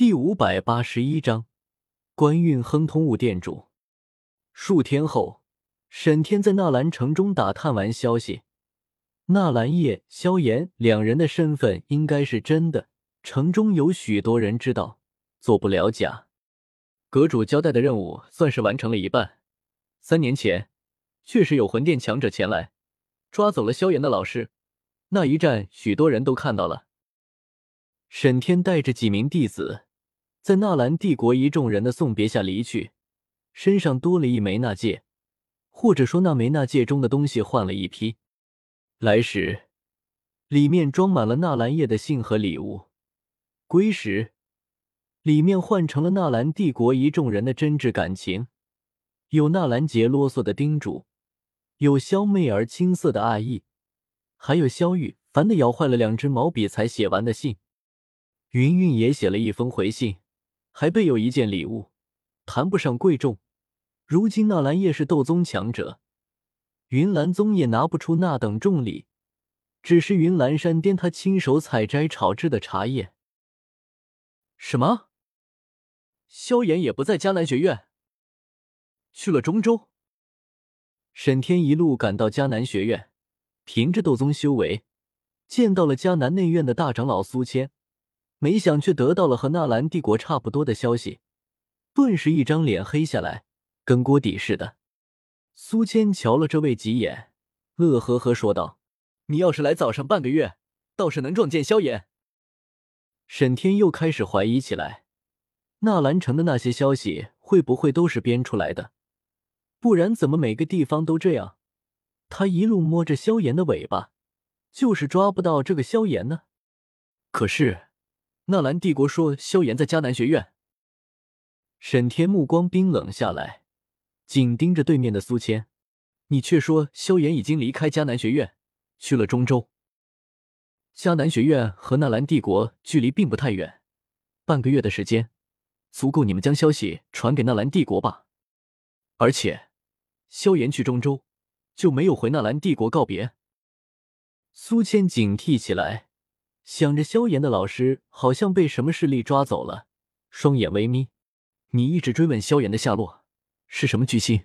第五百八十一章，官运亨通。物店主。数天后，沈天在纳兰城中打探完消息，纳兰叶、萧炎两人的身份应该是真的，城中有许多人知道，做不了假。阁主交代的任务算是完成了一半。三年前，确实有魂殿强者前来，抓走了萧炎的老师，那一战许多人都看到了。沈天带着几名弟子。在纳兰帝国一众人的送别下离去，身上多了一枚纳戒，或者说那枚纳戒中的东西换了一批。来时，里面装满了纳兰叶的信和礼物；归时，里面换成了纳兰帝国一众人的真挚感情。有纳兰杰啰嗦的叮嘱，有萧媚儿青涩的爱意，还有萧玉烦的咬坏了两支毛笔才写完的信。云云也写了一封回信。还备有一件礼物，谈不上贵重。如今纳兰叶是斗宗强者，云岚宗也拿不出那等重礼，只是云岚山巅他亲手采摘炒制的茶叶。什么？萧炎也不在迦南学院，去了中州。沈天一路赶到迦南学院，凭着斗宗修为，见到了迦南内院的大长老苏谦。没想，却得到了和纳兰帝国差不多的消息，顿时一张脸黑下来，跟锅底似的。苏谦瞧了这位几眼，乐呵呵说道：“你要是来早上半个月，倒是能撞见萧炎。”沈天又开始怀疑起来，纳兰城的那些消息会不会都是编出来的？不然怎么每个地方都这样？他一路摸着萧炎的尾巴，就是抓不到这个萧炎呢？可是。纳兰帝国说：“萧炎在迦南学院。”沈天目光冰冷下来，紧盯着对面的苏谦。你却说萧炎已经离开迦南学院，去了中州。迦南学院和纳兰帝国距离并不太远，半个月的时间，足够你们将消息传给纳兰帝国吧。而且，萧炎去中州，就没有回纳兰帝国告别。苏谦警惕起来。想着萧炎的老师好像被什么势力抓走了，双眼微眯。你一直追问萧炎的下落是什么居心？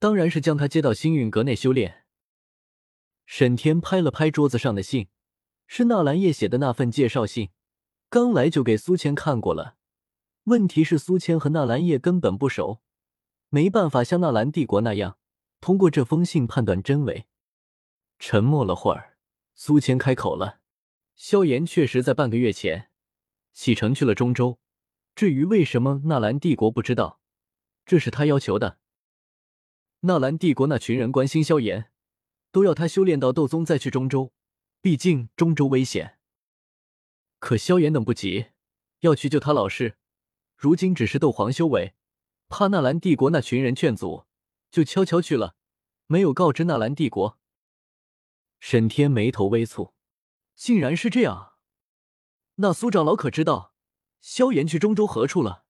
当然是将他接到星运阁内修炼。沈天拍了拍桌子上的信，是纳兰叶写的那份介绍信，刚来就给苏谦看过了。问题是苏谦和纳兰叶根本不熟，没办法像纳兰帝国那样通过这封信判断真伪。沉默了会儿，苏谦开口了。萧炎确实在半个月前启程去了中州，至于为什么纳兰帝国不知道，这是他要求的。纳兰帝国那群人关心萧炎，都要他修炼到斗宗再去中州，毕竟中州危险。可萧炎等不及，要去救他老师，如今只是斗皇修为，怕纳兰帝国那群人劝阻，就悄悄去了，没有告知纳兰帝国。沈天眉头微蹙。竟然是这样，那苏长老可知道萧炎去中州何处了？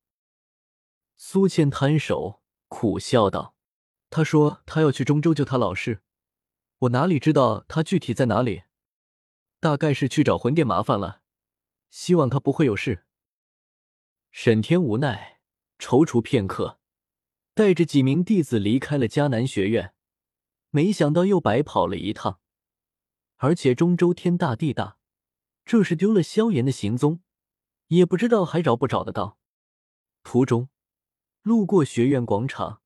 苏谦摊手苦笑道：“他说他要去中州救他老师，我哪里知道他具体在哪里？大概是去找魂殿麻烦了，希望他不会有事。”沈天无奈，踌躇片刻，带着几名弟子离开了迦南学院，没想到又白跑了一趟。而且中州天大地大，这是丢了萧炎的行踪，也不知道还找不找得到。途中路过学院广场，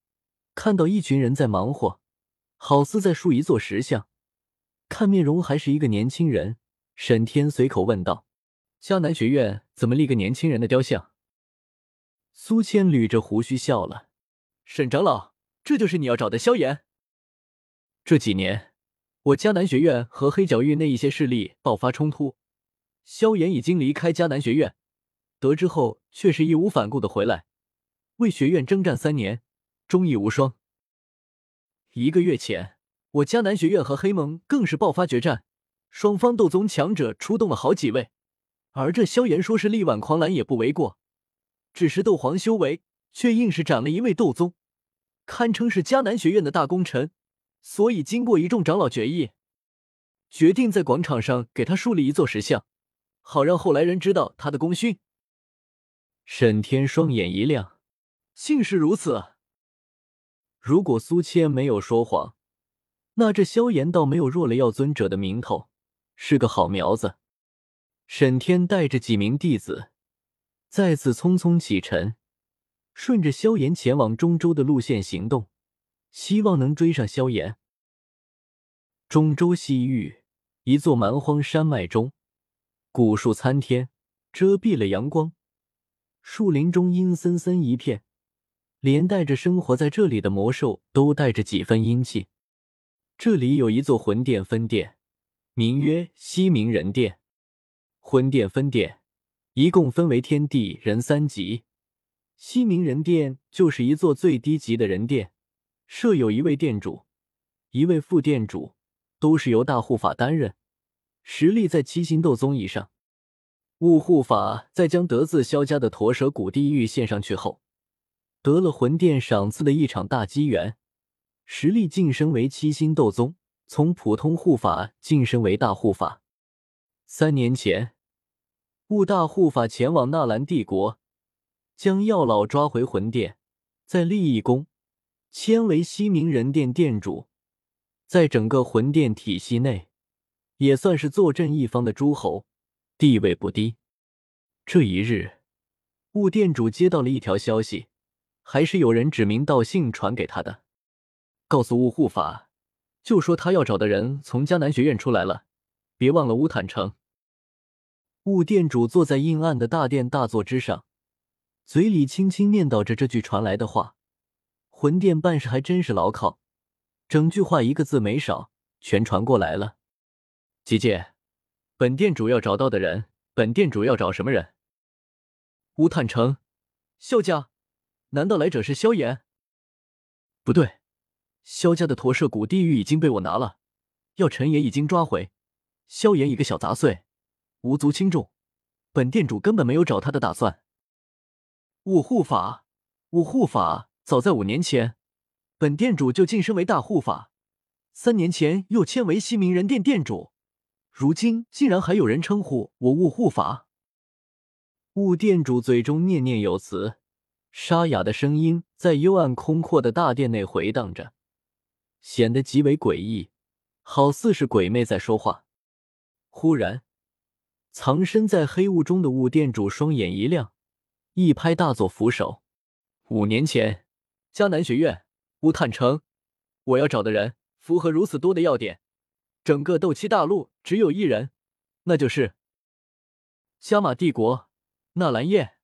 看到一群人在忙活，好似在竖一座石像，看面容还是一个年轻人。沈天随口问道：“迦南学院怎么立个年轻人的雕像？”苏谦捋着胡须笑了：“沈长老，这就是你要找的萧炎。这几年。”我迦南学院和黑角域那一些势力爆发冲突，萧炎已经离开迦南学院，得知后却是义无反顾的回来，为学院征战三年，忠义无双。一个月前，我迦南学院和黑盟更是爆发决战，双方斗宗强者出动了好几位，而这萧炎说是力挽狂澜也不为过，只是斗皇修为，却硬是斩了一位斗宗，堪称是迦南学院的大功臣。所以，经过一众长老决议，决定在广场上给他树立一座石像，好让后来人知道他的功勋。沈天双眼一亮，竟是如此。如果苏谦没有说谎，那这萧炎倒没有弱了药尊者的名头，是个好苗子。沈天带着几名弟子，再次匆匆启程，顺着萧炎前往中州的路线行动，希望能追上萧炎。中州西域一座蛮荒山脉中，古树参天，遮蔽了阳光。树林中阴森森一片，连带着生活在这里的魔兽都带着几分阴气。这里有一座魂殿分殿，名曰西冥人殿。魂殿分殿一共分为天地人三级，西冥人殿就是一座最低级的人殿，设有一位殿主，一位副殿主，都是由大护法担任，实力在七星斗宗以上。雾护法在将得自萧家的驼蛇谷地狱献上去后，得了魂殿赏赐的一场大机缘，实力晋升为七星斗宗，从普通护法晋升为大护法。三年前，雾大护法前往纳兰帝国，将药老抓回魂殿，在利益宫迁为西明人殿殿主，在整个魂殿体系内，也算是坐镇一方的诸侯。地位不低。这一日，雾殿主接到了一条消息，还是有人指名道姓传给他的，告诉雾护法，就说他要找的人从迦南学院出来了，别忘了乌坦城。雾殿主坐在阴暗的大殿大座之上，嘴里轻轻念叨着这句传来的话。魂殿办事还真是牢靠，整句话一个字没少，全传过来了。姐姐。本店主要找到的人，本店主要找什么人？乌坦城，萧家？难道来者是萧炎？不对，萧家的驼舍古地狱已经被我拿了，药尘也已经抓回。萧炎一个小杂碎，无足轻重，本店主根本没有找他的打算。五护法，五护法，早在五年前，本店主就晋升为大护法，三年前又迁为西明人殿殿主。如今竟然还有人称呼我雾护法，雾殿主嘴中念念有词，沙哑的声音在幽暗空阔的大殿内回荡着，显得极为诡异，好似是鬼魅在说话。忽然，藏身在黑雾中的雾殿主双眼一亮，一拍大作扶手：“五年前，迦南学院，乌坦城，我要找的人符合如此多的要点。”整个斗气大陆只有一人，那就是加玛帝国纳兰叶。